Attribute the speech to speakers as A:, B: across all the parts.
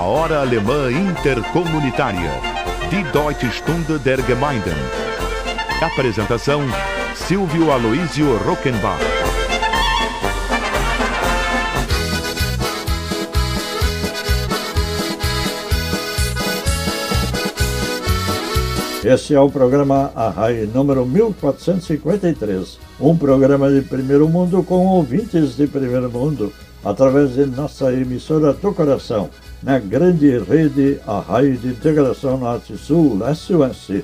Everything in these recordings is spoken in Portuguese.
A: a Hora Alemã Intercomunitária. Die Deutsche Stunde der Gemeinden. Apresentação: Silvio Aloísio Rockenbach.
B: Este é o programa Arrai número 1453, um programa de primeiro mundo com ouvintes de primeiro mundo, através de nossa emissora do coração, na grande rede Arrai de Integração Norte-Sul, SUS.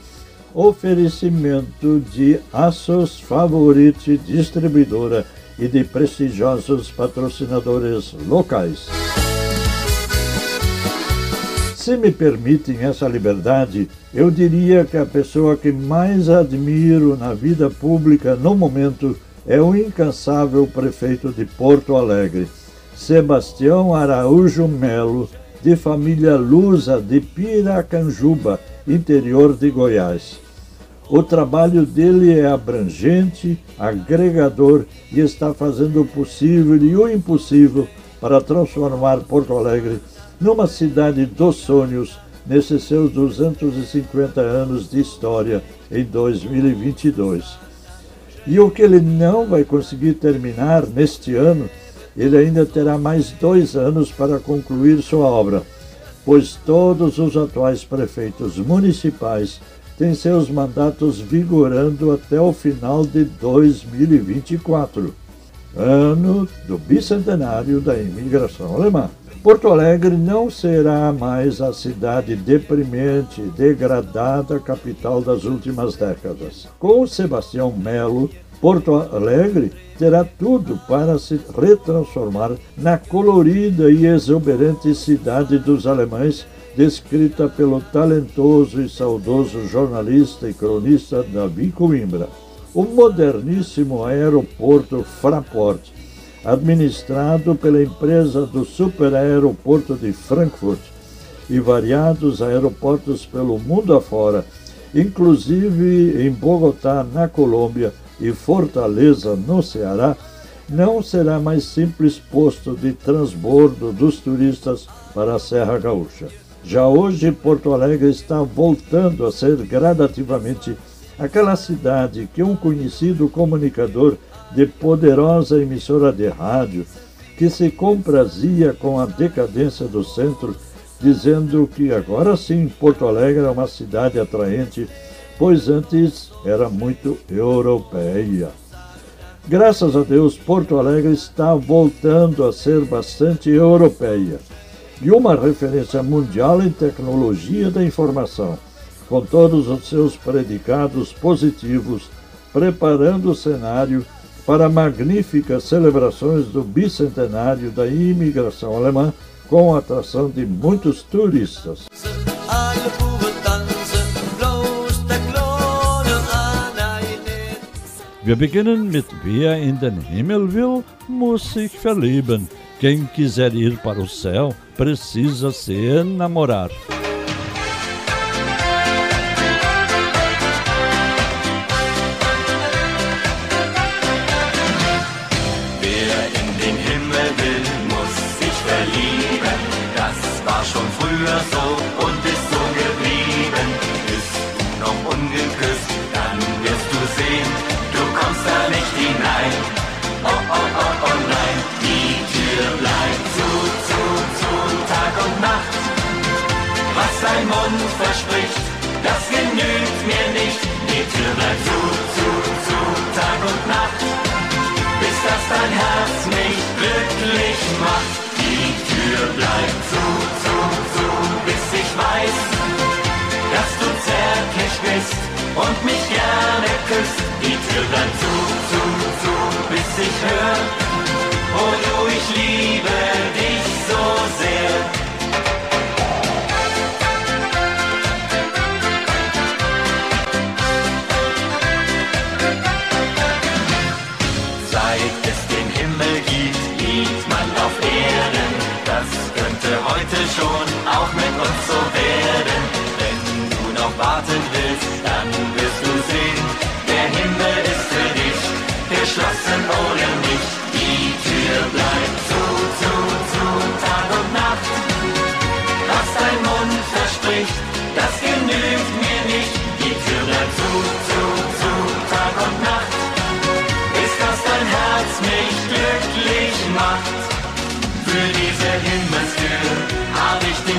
B: Oferecimento de Aços Favorite Distribuidora e de prestigiosos patrocinadores locais. Se me permitem essa liberdade, eu diria que a pessoa que mais admiro na vida pública no momento é o incansável prefeito de Porto Alegre, Sebastião Araújo Melo, de família lusa de Piracanjuba, interior de Goiás. O trabalho dele é abrangente, agregador e está fazendo o possível e o impossível para transformar Porto Alegre numa cidade dos sonhos nesses seus 250 anos de história em 2022. E o que ele não vai conseguir terminar neste ano, ele ainda terá mais dois anos para concluir sua obra, pois todos os atuais prefeitos municipais têm seus mandatos vigorando até o final de 2024, ano do bicentenário da imigração alemã. Porto Alegre não será mais a cidade deprimente, degradada capital das últimas décadas. Com Sebastião Melo, Porto Alegre terá tudo para se retransformar na colorida e exuberante cidade dos alemães, descrita pelo talentoso e saudoso jornalista e cronista Davi Coimbra. O moderníssimo aeroporto Fraport administrado pela empresa do Superaeroporto de Frankfurt e variados aeroportos pelo mundo afora, inclusive em Bogotá, na Colômbia, e Fortaleza, no Ceará, não será mais simples posto de transbordo dos turistas para a Serra Gaúcha. Já hoje, Porto Alegre está voltando a ser gradativamente aquela cidade que um conhecido comunicador de poderosa emissora de rádio que se comprazia com a decadência do centro, dizendo que agora sim Porto Alegre é uma cidade atraente, pois antes era muito europeia. Graças a Deus, Porto Alegre está voltando a ser bastante europeia e uma referência mundial em tecnologia da informação, com todos os seus predicados positivos, preparando o cenário para magníficas celebrações do bicentenário da imigração alemã, com a atração de muitos turistas.
C: Wir beginnen mit Wer in den Himmel will, muss sich verlieben. Quem quiser ir para o céu, precisa se enamorar.
D: und mich gerne küsst. Die Tür bleibt zu, zu, zu, bis ich höre, oh du, ich liebe dich so sehr. Seit es den Himmel gibt,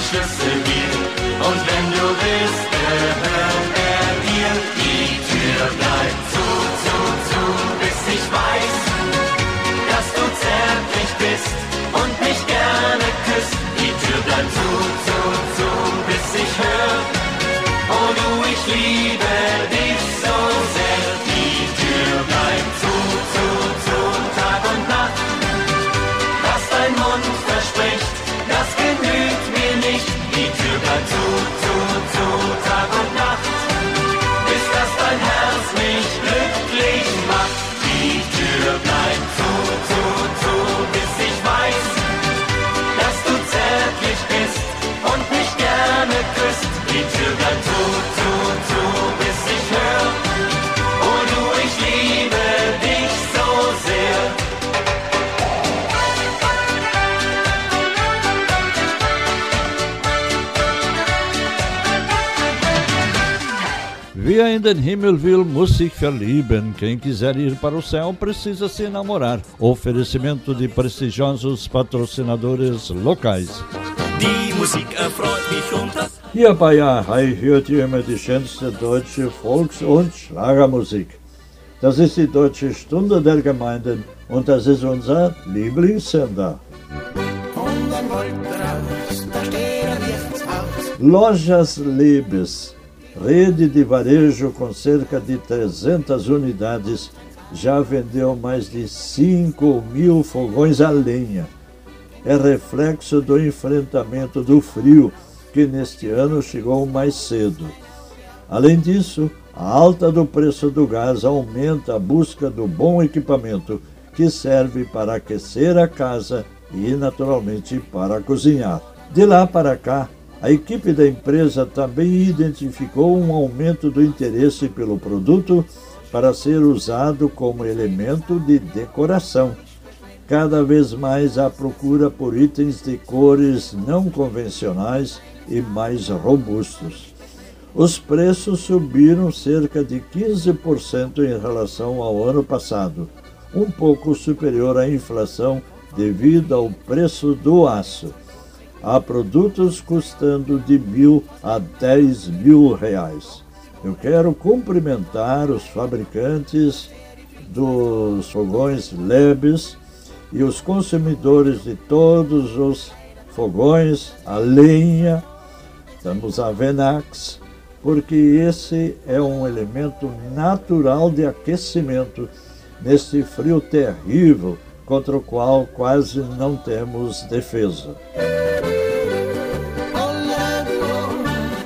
D: consciousness.
C: Wer in den Himmel will, muss sich verlieben. Quem quiser ir para o céu precisa se namorar. Oferecimento de prestigiosos patrocinadores locais.
E: Die Musik erfreut mich und das
B: Hier bei Ahai hört ihr immer die schönste deutsche Volks- und Schlagermusik. Das ist die Deutsche Stunde der Gemeinden und das ist unser Lieblingssender. Lojas Lebes, rede de varejo com cerca de 300 unidades, já vendeu mais de 5 mil fogões a lenha. É reflexo do enfrentamento do frio, que neste ano chegou mais cedo. Além disso, a alta do preço do gás aumenta a busca do bom equipamento que serve para aquecer a casa e, naturalmente, para cozinhar. De lá para cá, a equipe da empresa também identificou um aumento do interesse pelo produto para ser usado como elemento de decoração. Cada vez mais há procura por itens de cores não convencionais e mais robustos. Os preços subiram cerca de 15% em relação ao ano passado, um pouco superior à inflação devido ao preço do aço. Há produtos custando de mil a dez mil reais. Eu quero cumprimentar os fabricantes dos fogões Lebes e os consumidores de todos os fogões a lenha, temos a Venax, porque esse é um elemento natural de aquecimento neste frio terrível contra o qual quase não temos defesa.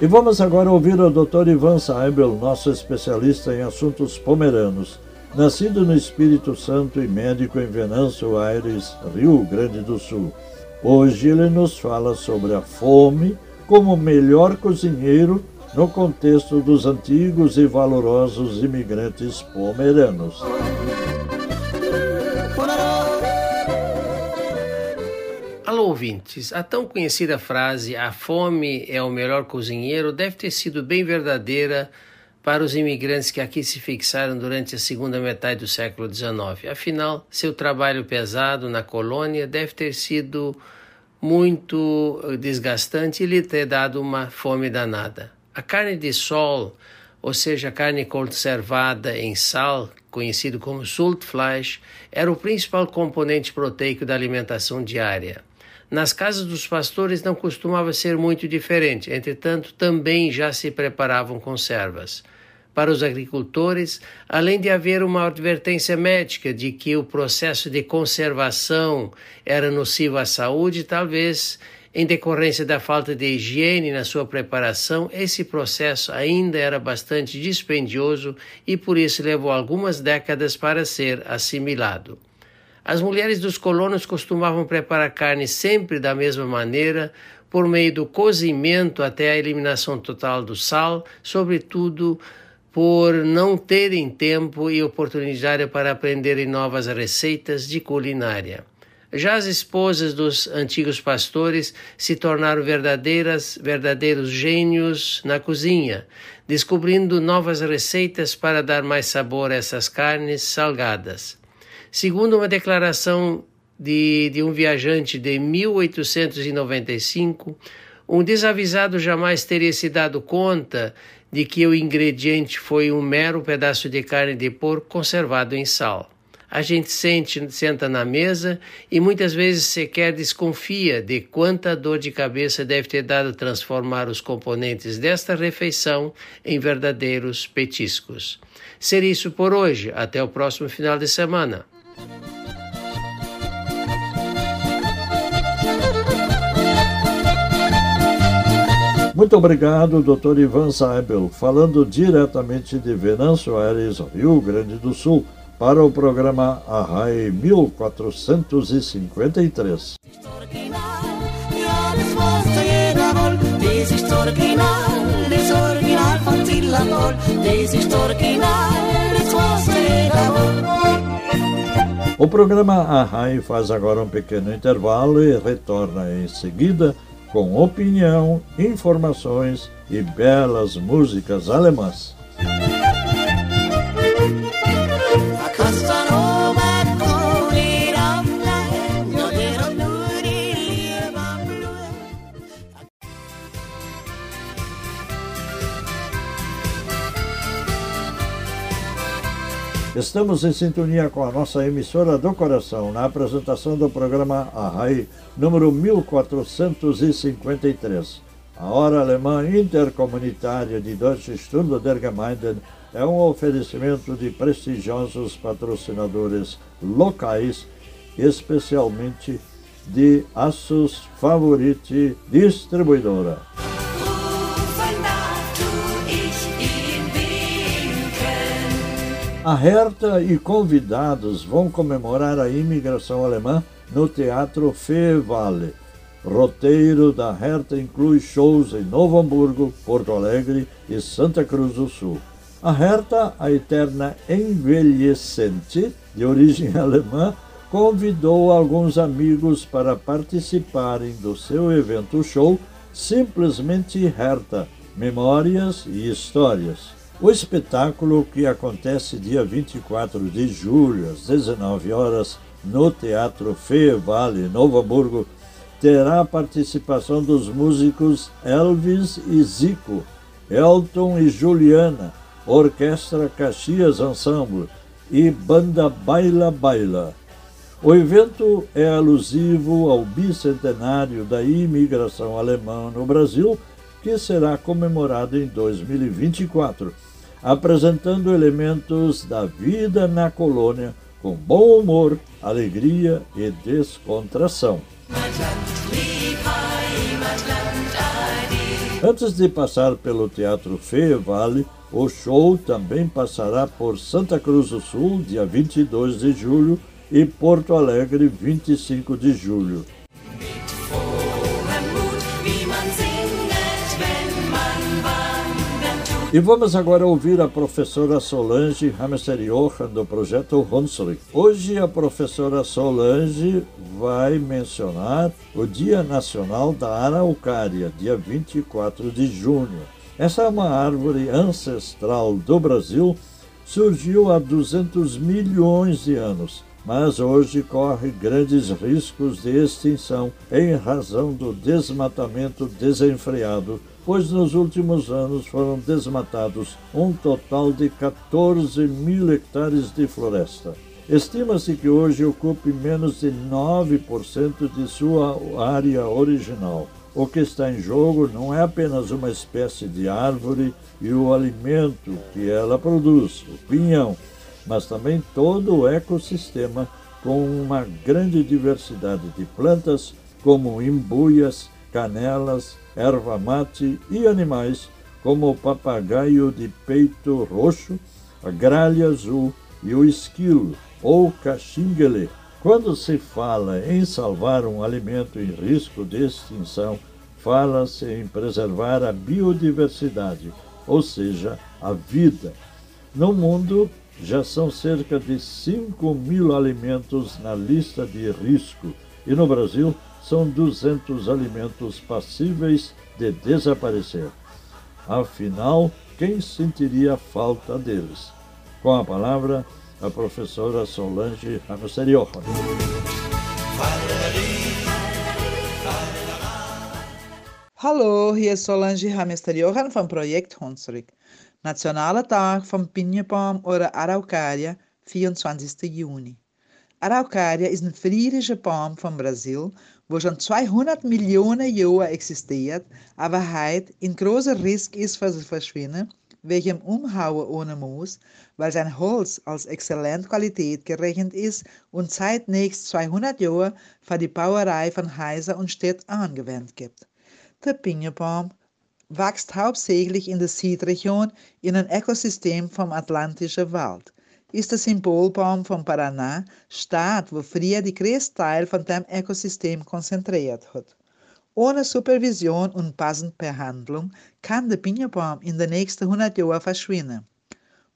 B: E vamos agora ouvir o Dr. Ivan Saibel, nosso especialista em assuntos pomeranos. Nascido no Espírito Santo e médico em Venâncio Aires, Rio Grande do Sul. Hoje ele nos fala sobre a fome como melhor cozinheiro no contexto dos antigos e valorosos imigrantes pomeranos.
F: Ouvintes. A tão conhecida frase a fome é o melhor cozinheiro deve ter sido bem verdadeira para os imigrantes que aqui se fixaram durante a segunda metade do século XIX. Afinal, seu trabalho pesado na colônia deve ter sido muito eh, desgastante e lhe ter dado uma fome danada. A carne de sol, ou seja, carne conservada em sal, conhecido como saltfleisch, era o principal componente proteico da alimentação diária. Nas casas dos pastores não costumava ser muito diferente, entretanto, também já se preparavam conservas. Para os agricultores, além de haver uma advertência médica de que o processo de conservação era nocivo à saúde, talvez em decorrência da falta de higiene na sua preparação, esse processo ainda era bastante dispendioso e por isso levou algumas décadas para ser assimilado. As mulheres dos colonos costumavam preparar carne sempre da mesma maneira, por meio do cozimento até a eliminação total do sal, sobretudo por não terem tempo e oportunidade para aprenderem novas receitas de culinária. Já as esposas dos antigos pastores se tornaram verdadeiras, verdadeiros gênios na cozinha, descobrindo novas receitas para dar mais sabor a essas carnes salgadas. Segundo uma declaração de, de um viajante de 1895, um desavisado jamais teria se dado conta de que o ingrediente foi um mero pedaço de carne de porco conservado em sal. A gente sente, senta na mesa e muitas vezes sequer desconfia de quanta dor de cabeça deve ter dado transformar os componentes desta refeição em verdadeiros petiscos. Ser isso por hoje. Até o próximo final de semana.
B: Muito obrigado, Dr. Ivan Saibel, falando diretamente de Venâncio Aires, Rio Grande do Sul, para o programa Arrai 1453. O programa Arrai faz agora um pequeno intervalo e retorna em seguida com opinião, informações e belas músicas alemãs. Estamos em sintonia com a nossa emissora do coração na apresentação do programa Arrai, número 1453. A Hora Alemã Intercomunitária de Deutsche Stunde der Gemeinden é um oferecimento de prestigiosos patrocinadores locais, especialmente de Assos Favorite Distribuidora. A Herta e convidados vão comemorar a imigração alemã no Teatro Fevale. Roteiro da Herta inclui shows em Novo Hamburgo, Porto Alegre e Santa Cruz do Sul. A Herta, a eterna envelhecente, de origem alemã, convidou alguns amigos para participarem do seu evento show Simplesmente Herta, Memórias e Histórias. O espetáculo, que acontece dia 24 de julho, às 19 horas, no Teatro Fê Vale, Novo Hamburgo, terá a participação dos músicos Elvis e Zico, Elton e Juliana, Orquestra Caxias Ensemble e Banda Baila Baila. O evento é alusivo ao bicentenário da imigração alemã no Brasil, que será comemorado em 2024 apresentando elementos da vida na colônia com bom humor, alegria e descontração. Antes de passar pelo Teatro Fê Vale, o show também passará por Santa Cruz do Sul, dia 22 de julho, e Porto Alegre, 25 de julho. E vamos agora ouvir a professora Solange Hamster Johan do projeto Hunsrück. Hoje a professora Solange vai mencionar o Dia Nacional da Araucária, dia 24 de junho. Essa é uma árvore ancestral do Brasil, surgiu há 200 milhões de anos, mas hoje corre grandes riscos de extinção em razão do desmatamento desenfreado pois nos últimos anos foram desmatados um total de 14 mil hectares de floresta. Estima-se que hoje ocupe menos de 9% de sua área original. O que está em jogo não é apenas uma espécie de árvore e o alimento que ela produz, o pinhão, mas também todo o ecossistema com uma grande diversidade de plantas, como imbuias, canelas, erva mate e animais como o papagaio de peito roxo, a gralha azul e o esquilo ou caxinguele. Quando se fala em salvar um alimento em risco de extinção, fala-se em preservar a biodiversidade, ou seja, a vida. No mundo, já são cerca de 5 mil alimentos na lista de risco e no Brasil são 200 alimentos passíveis de desaparecer. Afinal, quem sentiria falta deles? Com a palavra, a professora Solange Ramosteriófano.
G: Hallo, hier ist Solange Hamester-Johann vom Projekt Hunsrück. Nationaler Tag vom Pinjebaum oder Araucária, 24. Juni. Araucária ist ein friedlicher Baum von Brasil wo schon 200 Millionen Jahre existiert, aber heute in großer Risk ist für zu verschwinden, welchem Umhauen ohne Moos, weil sein Holz als exzellent Qualität gerechnet ist und seit nächst 200 Jahren für die Bauerei von Häuser und Städten angewendet gibt. Der Pinjebaum wächst hauptsächlich in der Südregion in einem Ökosystem vom Atlantischen Wald ist der Symbolbaum von Paraná, Staat, wo früher die größte Teil von dem Ökosystem konzentriert hat. Ohne Supervision und passende Behandlung kann der Pinjebaum in den nächsten 100 Jahren verschwinden.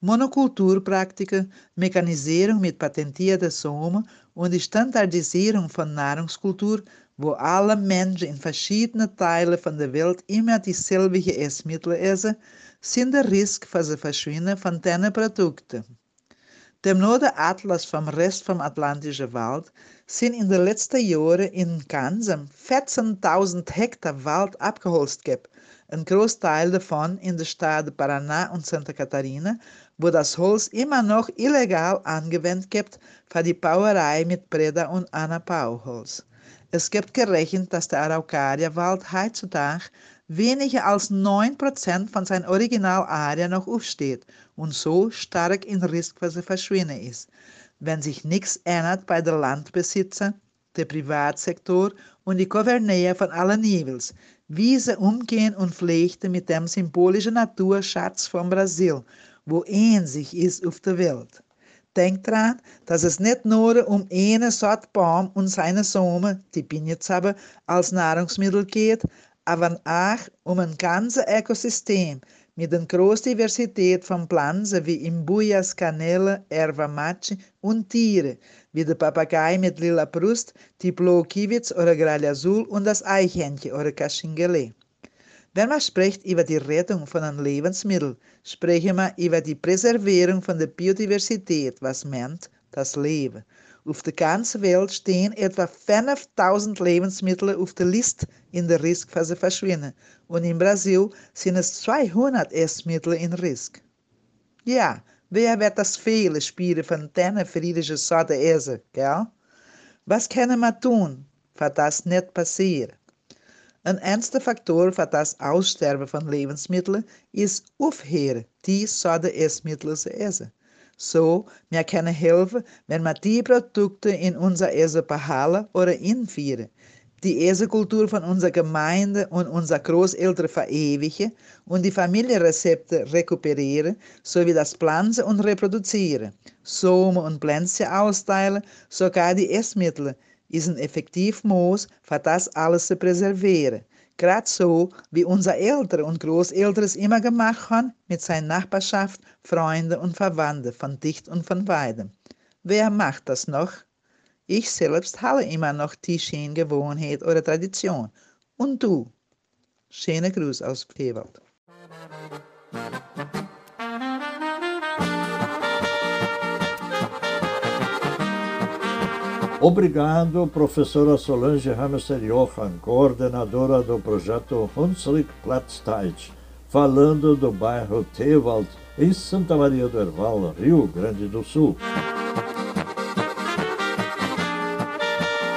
G: Monokulturpraktiken, Mechanisierung mit patentierter Samen und die Standardisierung von Nahrungskultur, wo alle Menschen in verschiedenen Teilen von der Welt immer dieselben Essmittel essen, sind der Risiko für das Verschwinden von diesen Produkten. Dem Atlas vom Rest vom Atlantischen Wald sind in den letzten Jahren in ganzem 14.000 Hektar Wald abgeholzt gegeben. Ein Großteil davon in der Stadt Paraná und Santa Catarina, wo das Holz immer noch illegal angewendet wird für die Bauerei mit Breda und Anapauholz. Es gibt gerechnet, dass der Araucaria-Wald heutzutage weniger als 9% von seiner Originalaria noch aufsteht und so stark in Risiko verschwinden ist, wenn sich nichts ändert bei den Landbesitzern, der Privatsektor und die Gouverneur von allen Nivels, wie sie umgehen und pflegten mit dem symbolischen Naturschatz von Brasil, wo ähnlich ist auf der Welt. Denkt dran, dass es nicht nur um eine Sort Baum und seine Samen, die Pinjezabe, als Nahrungsmittel geht, aber auch um ein ganzes Ökosystem mit einer großen Diversität von Pflanzen wie Imbuyas, Kanäle, Erwa Machi und Tiere, wie der Papagei mit lila Brust, die Kiewitz oder Gralha Azul und das Eichhändchen oder Kaschingele. Wenn man spricht über die Rettung von einem Lebensmittel, sprechen wir über die Präservierung von der Biodiversität, was meint das Leben. Auf der ganzen Welt stehen etwa 5000 Lebensmittel auf der Liste in der Riskphase verschwinden. Und in Brasil sind es 200 Essmittel in Risk. Ja, wer wird das viele Spiele von diesen friedlichen Sorte essen, gell? Was können wir tun, für das nicht passiert? Ein ernster Faktor für das Aussterben von Lebensmitteln ist aufhören, die Sorte Essmittel zu essen. So, wir können helfen, wenn wir die Produkte in unser Essen behalten oder inführen, die Essenkultur von unserer Gemeinde und unserer Großeltern verewigen und die Familienrezepte rekuperieren, sowie das Pflanzen und Reproduzieren, Somen und Pflänzchen austeilen, sogar die Essmittel, ist ein effektiv Moos, für das alles zu präservieren. Gerade so, wie unsere Eltern und Großeltern es immer gemacht haben, mit seiner Nachbarschaft, Freunden und Verwandten, von dicht und von weidem. Wer macht das noch? Ich selbst habe immer noch die schöne Gewohnheit oder Tradition. Und du? Schöne Gruß aus Pewald.
B: Obrigado, professora Solange Hamster Johan, coordenadora do projeto Hunsrück Platzteit, falando do bairro Tewald, em Santa Maria do Herval, Rio Grande do Sul.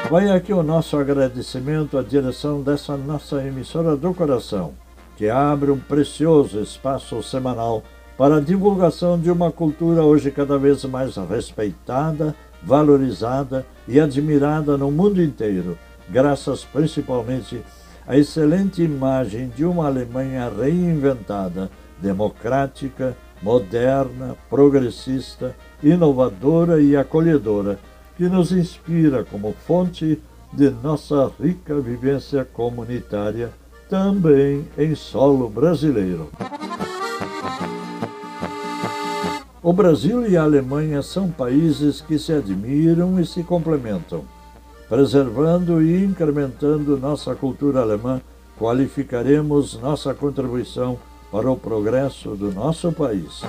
B: Vai aqui o nosso agradecimento à direção dessa nossa emissora do coração, que abre um precioso espaço semanal para a divulgação de uma cultura hoje cada vez mais respeitada valorizada e admirada no mundo inteiro, graças principalmente à excelente imagem de uma Alemanha reinventada, democrática, moderna, progressista, inovadora e acolhedora, que nos inspira como fonte de nossa rica vivência comunitária, também em solo brasileiro. O Brasil e a Alemanha são países que se admiram e se complementam. Preservando e incrementando nossa cultura alemã, qualificaremos nossa contribuição para o progresso do nosso país.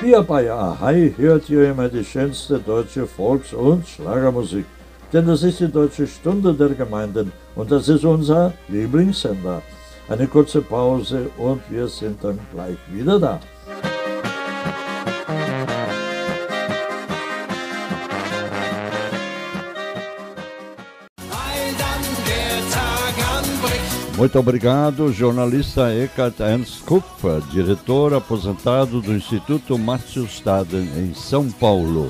B: Hier bei Ahai hört ihr immer die schönste deutsche Volks- und Schlagermusik.
C: denn das ist die Deutsche Stunde der Gemeinden und das ist unser Lieblingssender. Eine kurze Pause und wir sind dann gleich wieder da.
B: Muito obrigado, jornalista Eckhart Ernst Kupfer, diretor aposentado do Instituto Márcio Staden, em São Paulo.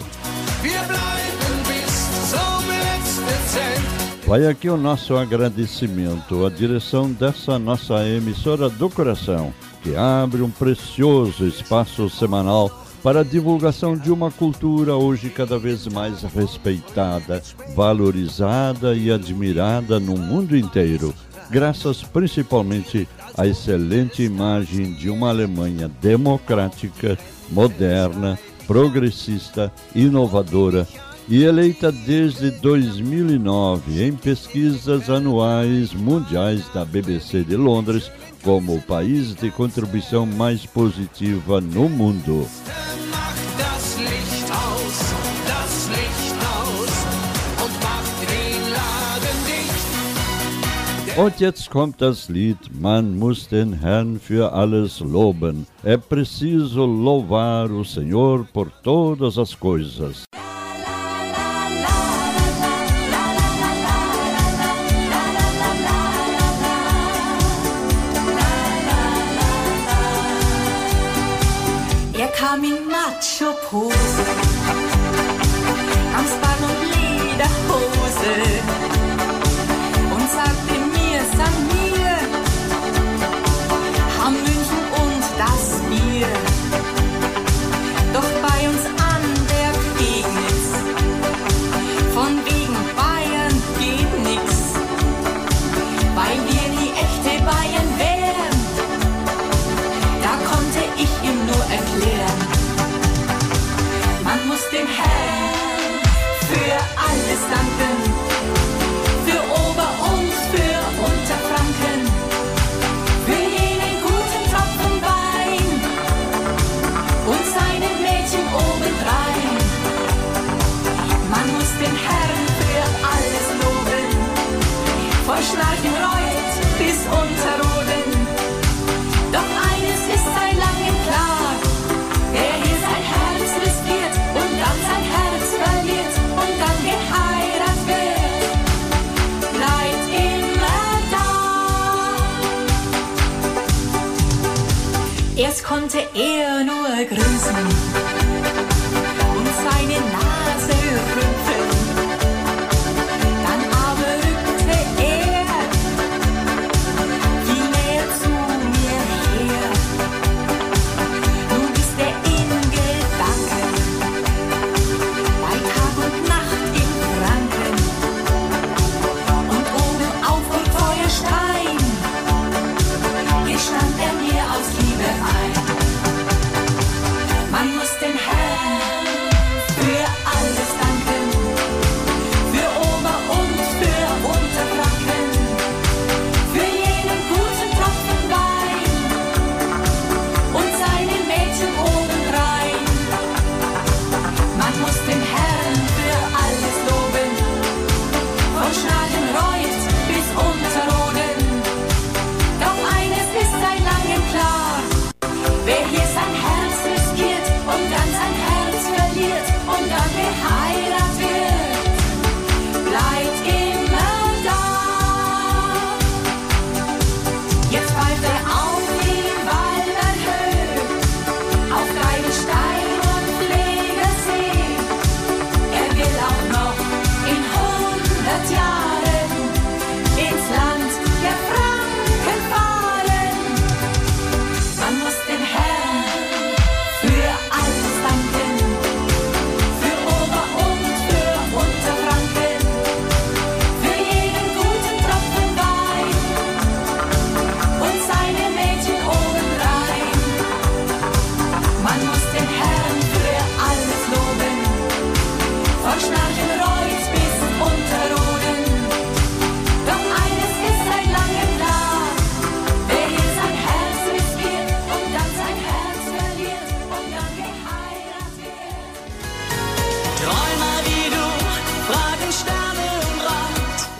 B: Vai aqui o nosso agradecimento à direção dessa nossa emissora do coração, que abre um precioso espaço semanal para a divulgação de uma cultura hoje cada vez mais respeitada, valorizada e admirada no mundo inteiro, graças principalmente à excelente imagem de uma Alemanha democrática, moderna, progressista, inovadora e eleita desde 2009 em pesquisas anuais mundiais da BBC de Londres como o país de contribuição mais positiva no mundo. Und jetzt kommt das Lied Man muss den Herrn für alles loben. É preciso louvar o Senhor por todas as coisas.
H: touch your pulse.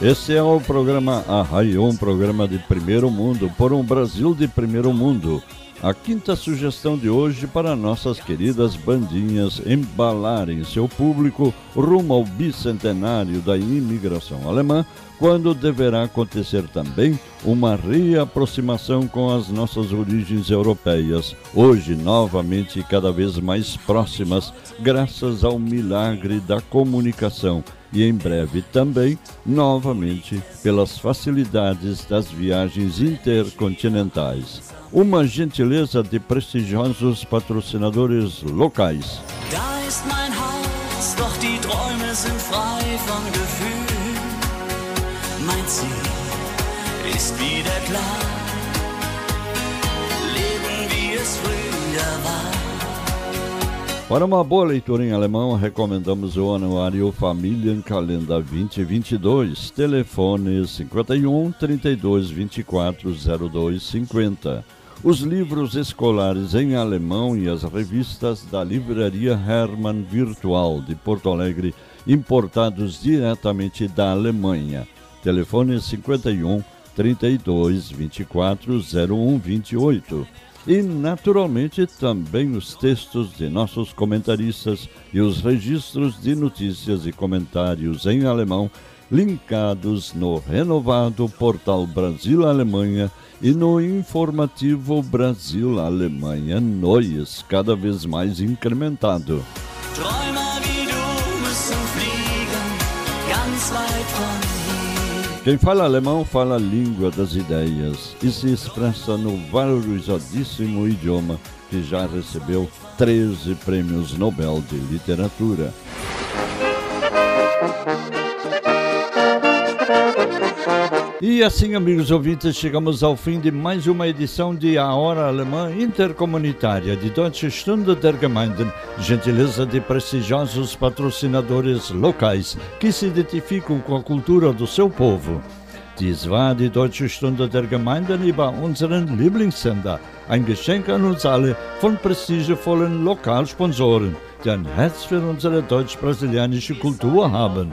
B: Esse é o programa Arraio, um programa de primeiro mundo, por um Brasil de primeiro mundo. A quinta sugestão de hoje para nossas queridas bandinhas embalarem seu público rumo ao bicentenário da imigração alemã, quando deverá acontecer também uma reaproximação com as nossas origens europeias, hoje novamente cada vez mais próximas, graças ao milagre da comunicação e em breve também, novamente, pelas facilidades das viagens intercontinentais. Uma gentileza de prestigiosos patrocinadores locais.
E: Da ist mein Haus, doch die Träume sind frei von Gefühl. Mein Ziel ist wieder klar. Leben wie es früher war.
B: Para uma boa leitura em alemão, recomendamos o anuário Familienkalender 2022, telefone 51 32 24 02 50. Os livros escolares em alemão e as revistas da Livraria Hermann Virtual de Porto Alegre, importados diretamente da Alemanha. Telefone 51 32 24 01 28 e, naturalmente, também os textos de nossos comentaristas e os registros de notícias e comentários em alemão linkados no renovado portal Brasil-Alemanha e no informativo Brasil-Alemanha Noies, cada vez mais incrementado.
E: Wie du.
B: Quem fala alemão fala a língua das ideias e se expressa no valorizadíssimo idioma que já recebeu 13 prêmios Nobel de Literatura. E assim, amigos ouvintes, chegamos ao fim de mais uma edição de A Hora Alemã Intercomunitária de Deutsche Stunde der Gemeinden, gentileza de prestigiosos patrocinadores locais que se identificam com a cultura do seu povo. Dies war die Deutsche Stunde der Gemeinden über unseren Lieblingssender. Ein Geschenk an uns alle von prestigevollen Lokalsponsoren, die ein Herz für unsere deutsch-brasilianische Kultur haben.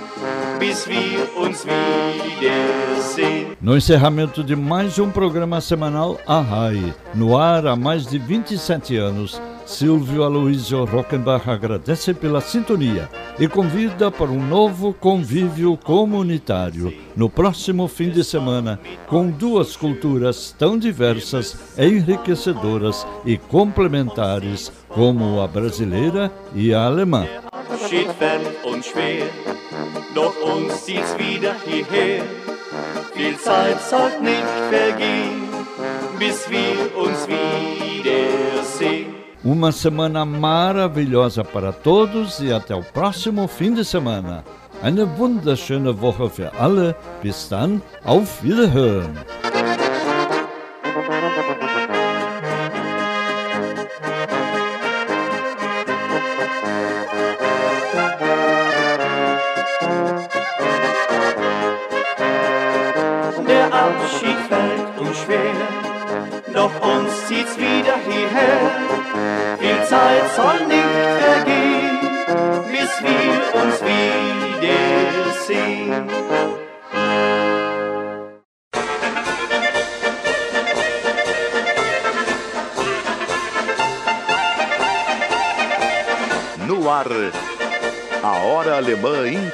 I: bis wir uns wiedersehen.
B: No encerramento de mais um programa semanal Arrai, no ar há mais de 27 anos, Silvio Aloysio Rockenbach agradece pela sintonia e convida para um novo convívio comunitário no próximo fim de semana, com duas culturas tão diversas, enriquecedoras e complementares como a brasileira e a alemã.
I: Abschied fern und schwer, doch uns zieht's wieder hierher. Viel Zeit sollt nicht vergehen, bis wir uns wiedersehen.
B: Uma semana maravilhosa para todos e até o próximo fim de semana. Eine wunderschöne Woche für alle. Bis dann, auf Wiederhören.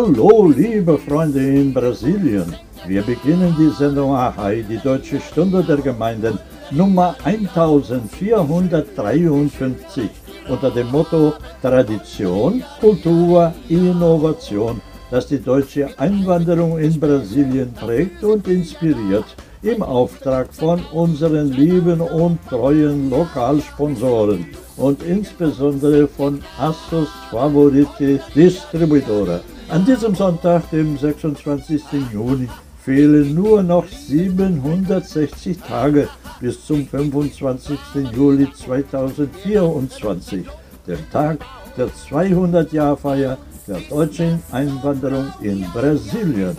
J: Hallo, liebe Freunde in Brasilien. Wir beginnen die Sendung Ahai, die Deutsche Stunde der Gemeinden, Nummer 1453,
B: unter dem Motto Tradition, Kultur, Innovation, das die deutsche Einwanderung in Brasilien prägt und inspiriert, im Auftrag von unseren lieben und treuen Lokalsponsoren und insbesondere von Assos Favorite Distribuidora. An diesem Sonntag, dem 26. Juni, fehlen nur noch 760 Tage bis zum 25. Juli 2024, dem Tag der 200-Jahr-Feier der deutschen Einwanderung in Brasilien.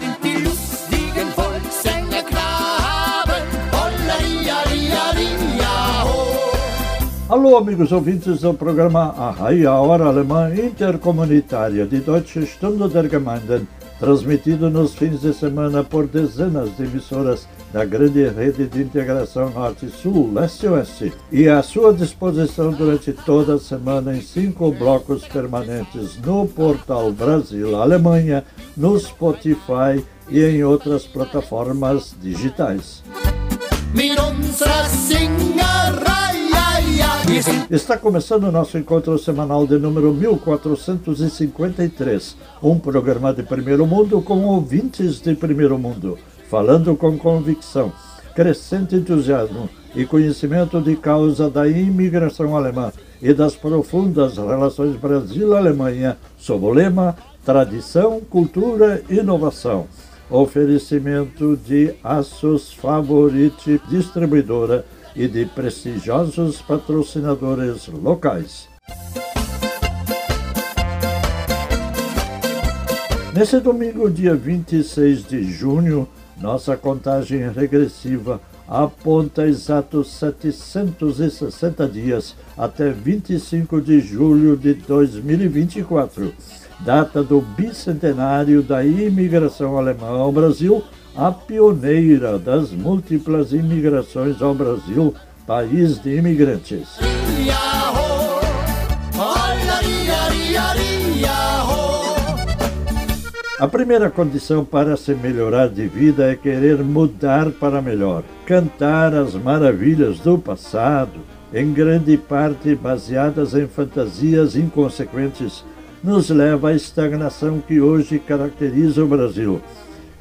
B: Alô, amigos ouvintes do programa a Hora Alemã Intercomunitária, die Deutsche Stunde der Gemeinden, transmitido nos fins de semana por dezenas de emissoras da grande rede de integração Norte-Sul, Leste-Oeste, e à sua disposição durante toda a semana em cinco blocos permanentes no portal Brasil Alemanha, no Spotify e em outras plataformas digitais. Está começando o nosso encontro semanal de número 1453, um programa de primeiro mundo com ouvintes de primeiro mundo, falando com convicção, crescente entusiasmo e conhecimento de causa da imigração alemã e das profundas relações Brasil-Alemanha, sob o lema Tradição, Cultura e Inovação. Oferecimento de Assos Favorite Distribuidora e de prestigiosos patrocinadores locais. Nesse domingo, dia 26 de junho, nossa contagem regressiva aponta exatos 760 dias até 25 de julho de 2024, data do bicentenário da imigração alemã ao Brasil, a pioneira das múltiplas imigrações ao Brasil, país de imigrantes. A primeira condição para se melhorar de vida é querer mudar para melhor, cantar as maravilhas do passado, em grande parte baseadas em fantasias inconsequentes, nos leva à estagnação que hoje caracteriza o Brasil,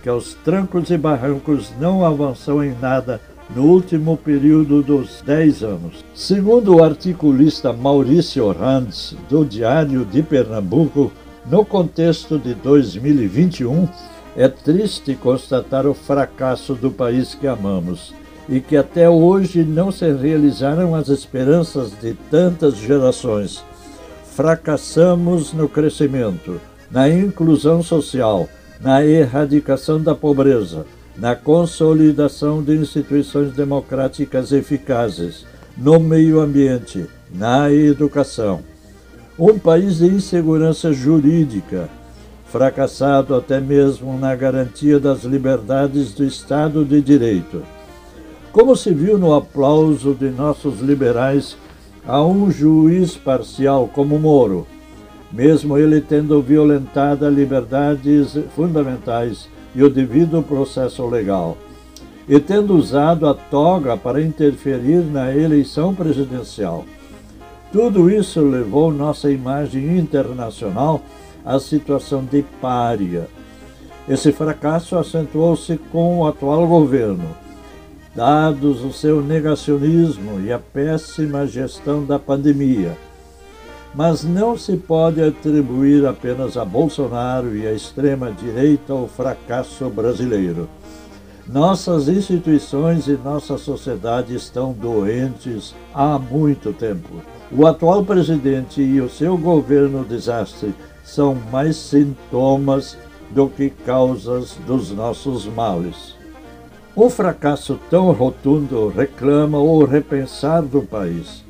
B: que aos trancos e barrancos não avançou em nada no último período dos 10 anos. Segundo o articulista Maurício Randes, do Diário de Pernambuco, no contexto de 2021, é triste constatar o fracasso do país que amamos e que até hoje não se realizaram as esperanças de tantas gerações. Fracassamos no crescimento, na inclusão social, na erradicação da pobreza, na consolidação de instituições democráticas eficazes, no meio ambiente, na educação um país de insegurança jurídica, fracassado até mesmo na garantia das liberdades do Estado de Direito. Como se viu no aplauso de nossos liberais a um juiz parcial como Moro, mesmo ele tendo violentado liberdades fundamentais e o devido processo legal, e tendo usado a toga para interferir na eleição presidencial. Tudo isso levou nossa imagem internacional à situação de pária. Esse fracasso acentuou-se com o atual governo, dados o seu negacionismo e a péssima gestão da pandemia. Mas não se pode atribuir apenas a Bolsonaro e à extrema-direita o fracasso brasileiro. Nossas instituições e nossa sociedade estão doentes há muito tempo. O atual presidente e o seu governo desastre são mais sintomas do que causas dos nossos males. Um fracasso tão rotundo reclama o repensar do país,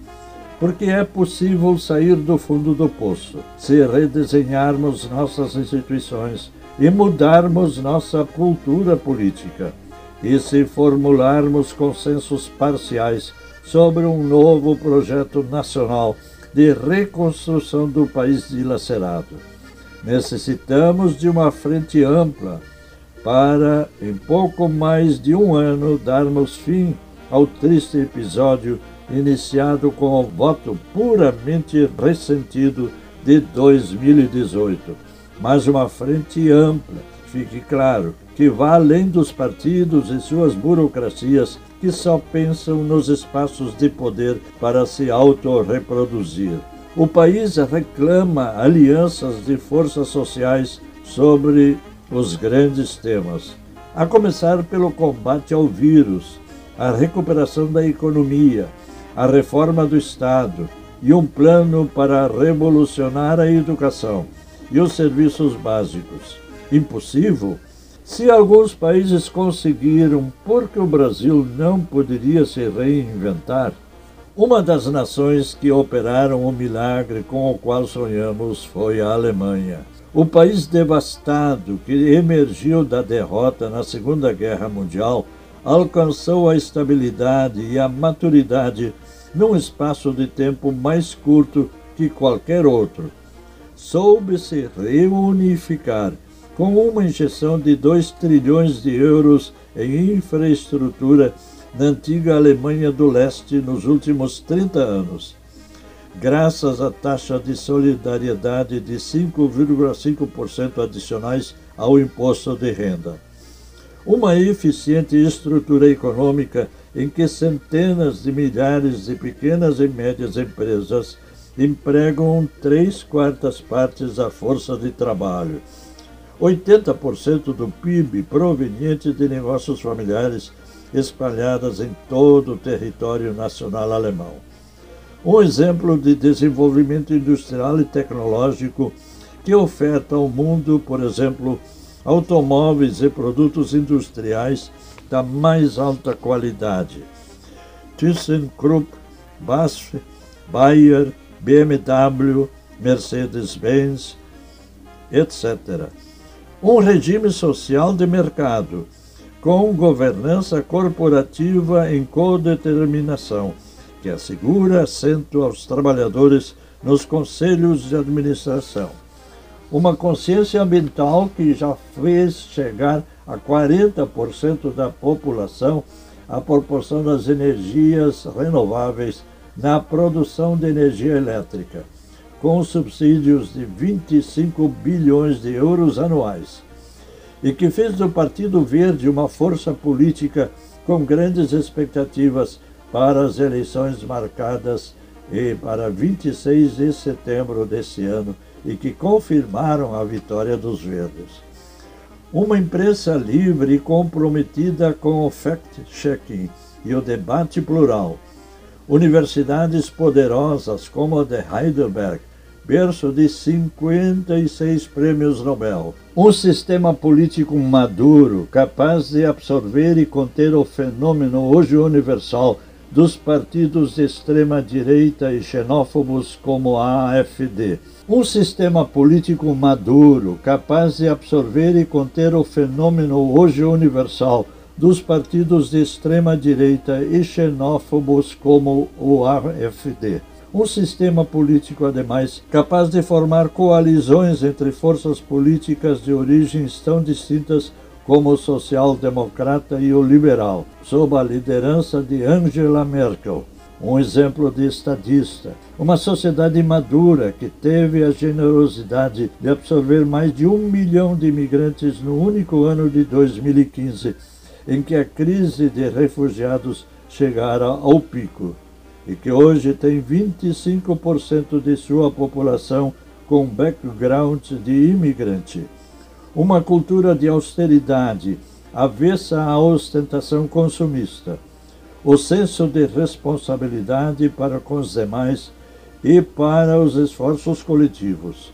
B: porque é possível sair do fundo do poço se redesenharmos nossas instituições e mudarmos nossa cultura política e se formularmos consensos parciais sobre um novo projeto nacional de reconstrução do país dilacerado. Necessitamos de uma frente ampla para, em pouco mais de um ano, darmos fim ao triste episódio iniciado com o voto puramente ressentido de 2018, mas uma frente ampla, fique claro, que vai além dos partidos e suas burocracias que só pensam nos espaços de poder para se autorreproduzir. O país reclama alianças de forças sociais sobre os grandes temas, a começar pelo combate ao vírus, a recuperação da economia, a reforma do Estado e um plano para revolucionar a educação e os serviços básicos. Impossível? Se alguns países conseguiram, por que o Brasil não poderia se reinventar? Uma das nações que operaram o milagre com o qual sonhamos foi a Alemanha. O país devastado que emergiu da derrota na Segunda Guerra Mundial alcançou a estabilidade e a maturidade num espaço de tempo mais curto que qualquer outro. Soube se reunificar com uma injeção de 2 trilhões de euros em infraestrutura na antiga Alemanha do Leste nos últimos 30 anos, graças à taxa de solidariedade de 5,5% adicionais ao imposto de renda. Uma eficiente estrutura econômica em que centenas de milhares de pequenas e médias empresas empregam três quartas partes da força de trabalho. 80% do PIB proveniente de negócios familiares espalhadas em todo o território nacional alemão. Um exemplo de desenvolvimento industrial e tecnológico que oferta ao mundo, por exemplo, automóveis e produtos industriais da mais alta qualidade. ThyssenKrupp, BASF, Bayer, BMW, Mercedes-Benz, etc. Um regime social de mercado, com governança corporativa em codeterminação, que assegura assento aos trabalhadores nos conselhos de administração. Uma consciência ambiental que já fez chegar a 40% da população a proporção das energias renováveis na produção de energia elétrica, com subsídios de 25 bilhões de euros anuais, e que fez do Partido Verde uma força política com grandes expectativas para as eleições marcadas para 26 de setembro desse ano e que confirmaram a vitória dos verdes. Uma imprensa livre e comprometida com o fact-checking e o debate plural. Universidades poderosas como a de Heidelberg, berço de 56 prêmios Nobel. Um sistema político maduro, capaz de absorver e conter o fenômeno hoje universal dos partidos de extrema-direita e xenófobos como a AfD um sistema político maduro, capaz de absorver e conter o fenômeno hoje universal dos partidos de extrema-direita e xenófobos como o AfD. Um sistema político, ademais, capaz de formar coalizões entre forças políticas de origens tão distintas como o social-democrata e o liberal, sob a liderança de Angela Merkel um exemplo de estadista. Uma sociedade madura que teve a generosidade de absorver mais de um milhão de imigrantes no único ano de 2015, em que a crise de refugiados chegara ao pico, e que hoje tem 25% de sua população com background de imigrante. Uma cultura de austeridade, avessa à ostentação consumista o senso de responsabilidade para com os demais e para os esforços coletivos,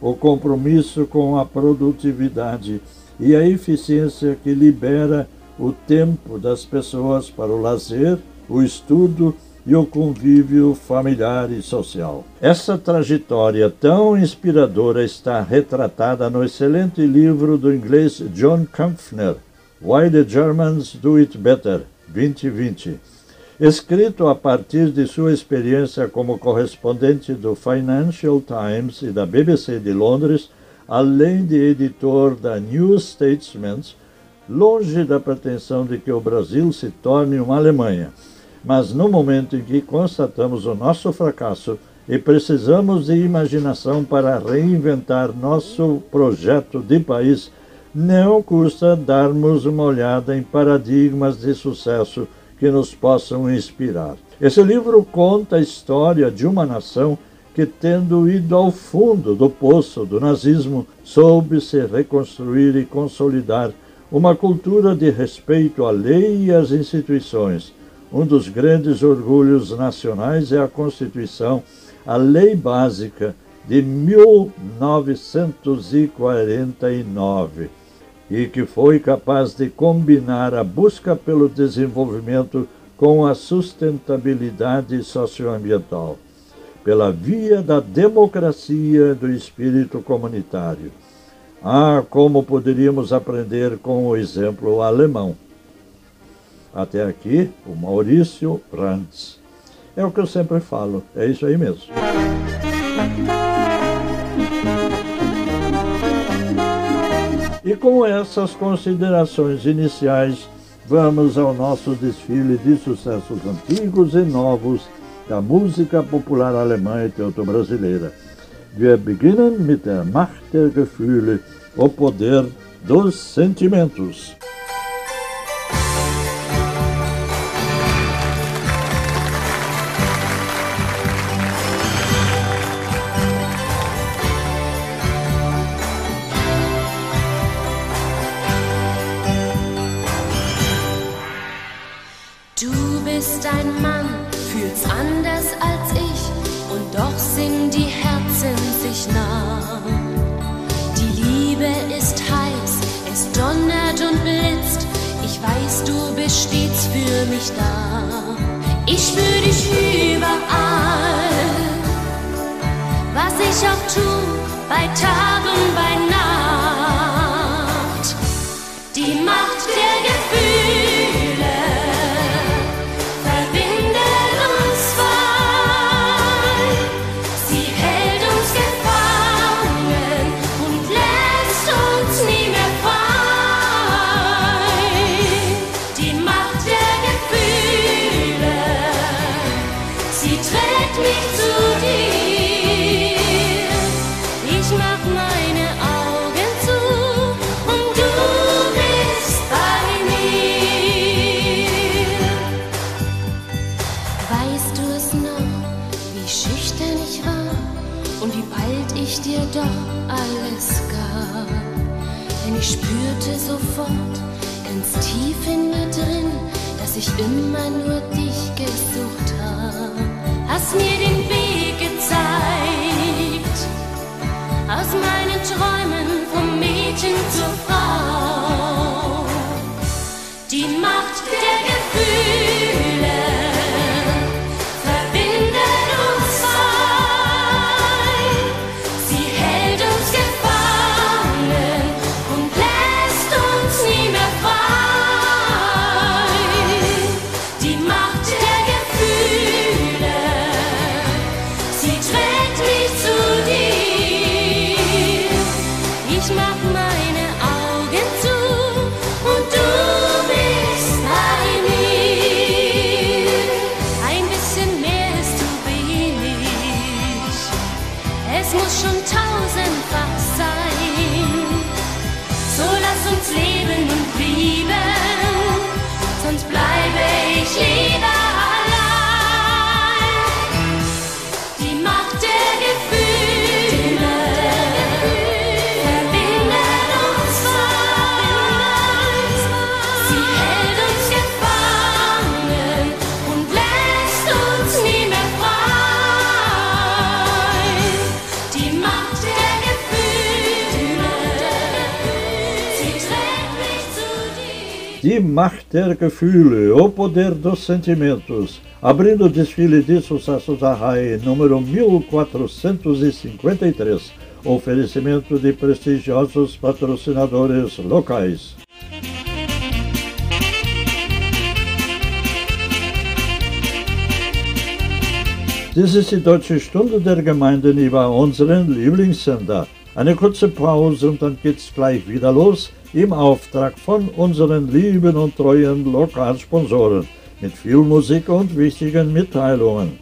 B: o compromisso com a produtividade e a eficiência que libera o tempo das pessoas para o lazer, o estudo e o convívio familiar e social. Essa trajetória tão inspiradora está retratada no excelente livro do inglês John Kampfner, Why the Germans Do It Better, 2020. Escrito a partir de sua experiência como correspondente do Financial Times e da BBC de Londres, além de editor da New Statesman, longe da pretensão de que o Brasil se torne uma Alemanha. Mas no momento em que constatamos o nosso fracasso e precisamos de imaginação para reinventar nosso projeto de país, não custa darmos uma olhada em paradigmas de sucesso que nos possam inspirar. Esse livro conta a história de uma nação que, tendo ido ao fundo do poço do nazismo, soube se reconstruir e consolidar uma cultura de respeito à lei e às instituições. Um dos grandes orgulhos nacionais é a Constituição, a Lei Básica de 1949, e que foi capaz de combinar a busca pelo desenvolvimento com a sustentabilidade socioambiental, pela via da democracia do espírito comunitário. Ah, como poderíamos aprender com o exemplo alemão. Até aqui, o Maurício Rantz. É o que eu sempre falo, é isso aí mesmo. E com essas considerações iniciais, vamos ao nosso desfile de sucessos antigos e novos da música popular alemã e teuto-brasileira. Wir beginnen mit der Macht der Gefühle, o poder dos sentimentos.
K: Ich auch tu, bei Tag und bei dir.
B: De Macht der Gefühle, o poder dos sentimentos, abrindo o desfile de sucessos da RAI número 1453, oferecimento de prestigiosos patrocinadores locais. Dies ist die Deutsche Stunde der Gemeinden über unseren Lieblingssender. Eine kurze Pause und dann geht's gleich wieder los im Auftrag von unseren lieben und treuen Lokalsponsoren. mit viel Musik und wichtigen Mitteilungen.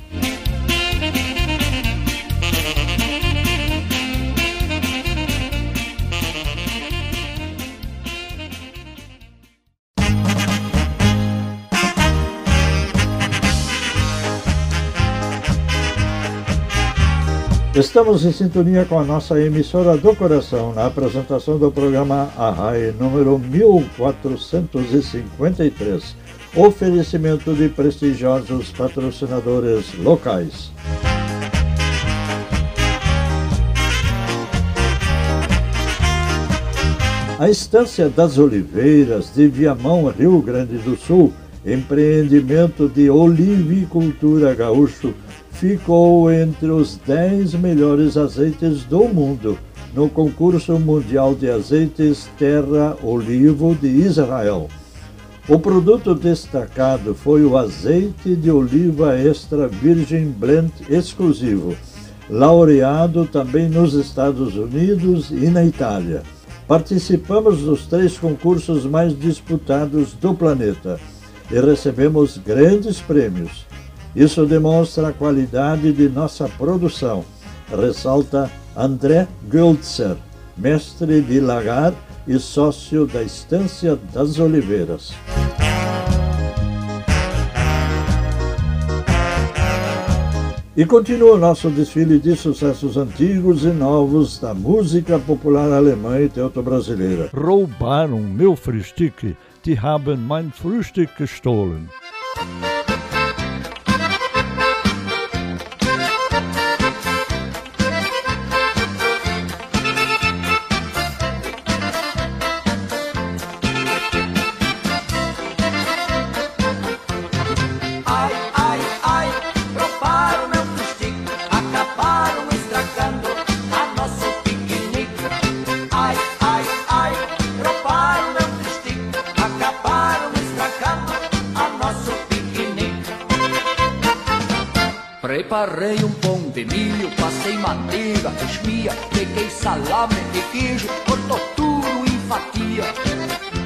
B: Estamos em sintonia com a nossa emissora do coração na apresentação do programa Arrai número 1453. Oferecimento de prestigiosos patrocinadores locais. A Estância das Oliveiras de Viamão, Rio Grande do Sul, empreendimento de olivicultura gaúcho ficou entre os 10 melhores azeites do mundo no concurso mundial de azeites Terra Olivo de Israel. O produto destacado foi o azeite de oliva extra virgem blend exclusivo, laureado também nos Estados Unidos e na Itália. Participamos dos três concursos mais disputados do planeta e recebemos grandes prêmios. Isso demonstra a qualidade de nossa produção, ressalta André Gültzer, mestre de lagar e sócio da Estância das Oliveiras. E continua o nosso desfile de sucessos antigos e novos da música popular alemã e teuto-brasileira.
C: Roubaram meu Frühstück, die haben mein Frühstück gestohlen.
L: Passei manteiga, esmia, peguei salame e queijo, cortou tudo em fatia.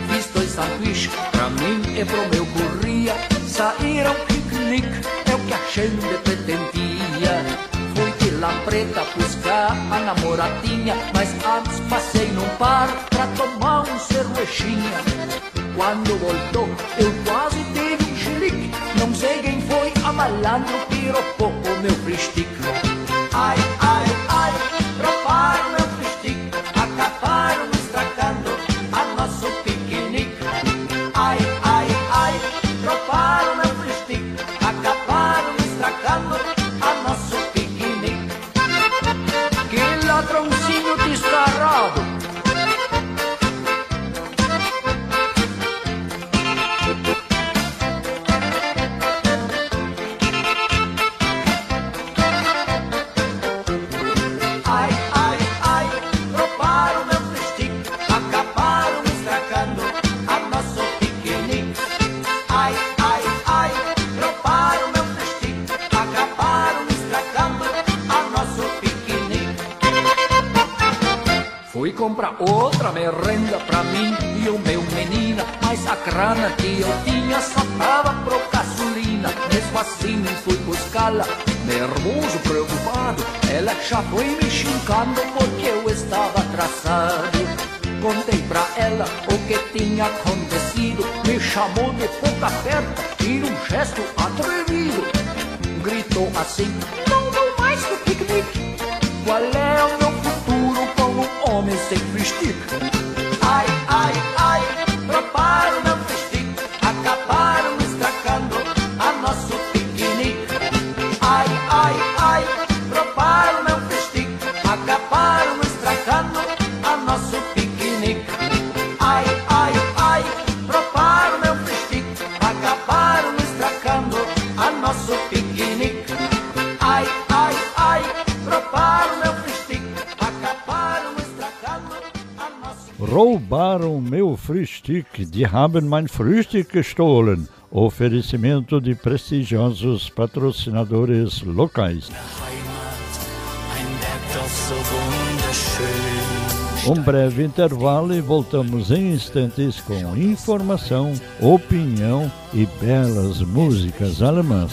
L: Fiz dois sanduíches pra mim e pro meu curria, saíram piquenique, é o que a gente pretendia. Fui de lampreta buscar a namoradinha, mas antes passei num bar pra tomar um cervejinha. Quando voltou, eu quase tive um chilique, não sei quem foi a malandro, piropou o meu fristic. Fui comprar outra merenda pra mim e o meu menina, mas a grana que eu tinha só tava pro gasolina. Mesmo assim fui buscá-la, nervoso, preocupado. Ela já foi me xingando porque eu estava atrasado. Contei pra ela o que tinha acontecido, me chamou de boca aberta e num gesto atrevido gritou assim: Não vou mais pro piquenique. Qual é o homem sem fristic?
M: Roubaram meu
C: Frühstück, die haben mein Frühstück gestohlen. Oferecimento de prestigiosos patrocinadores locais.
B: Um breve intervalo e voltamos em instantes com informação, opinião e belas músicas alemãs.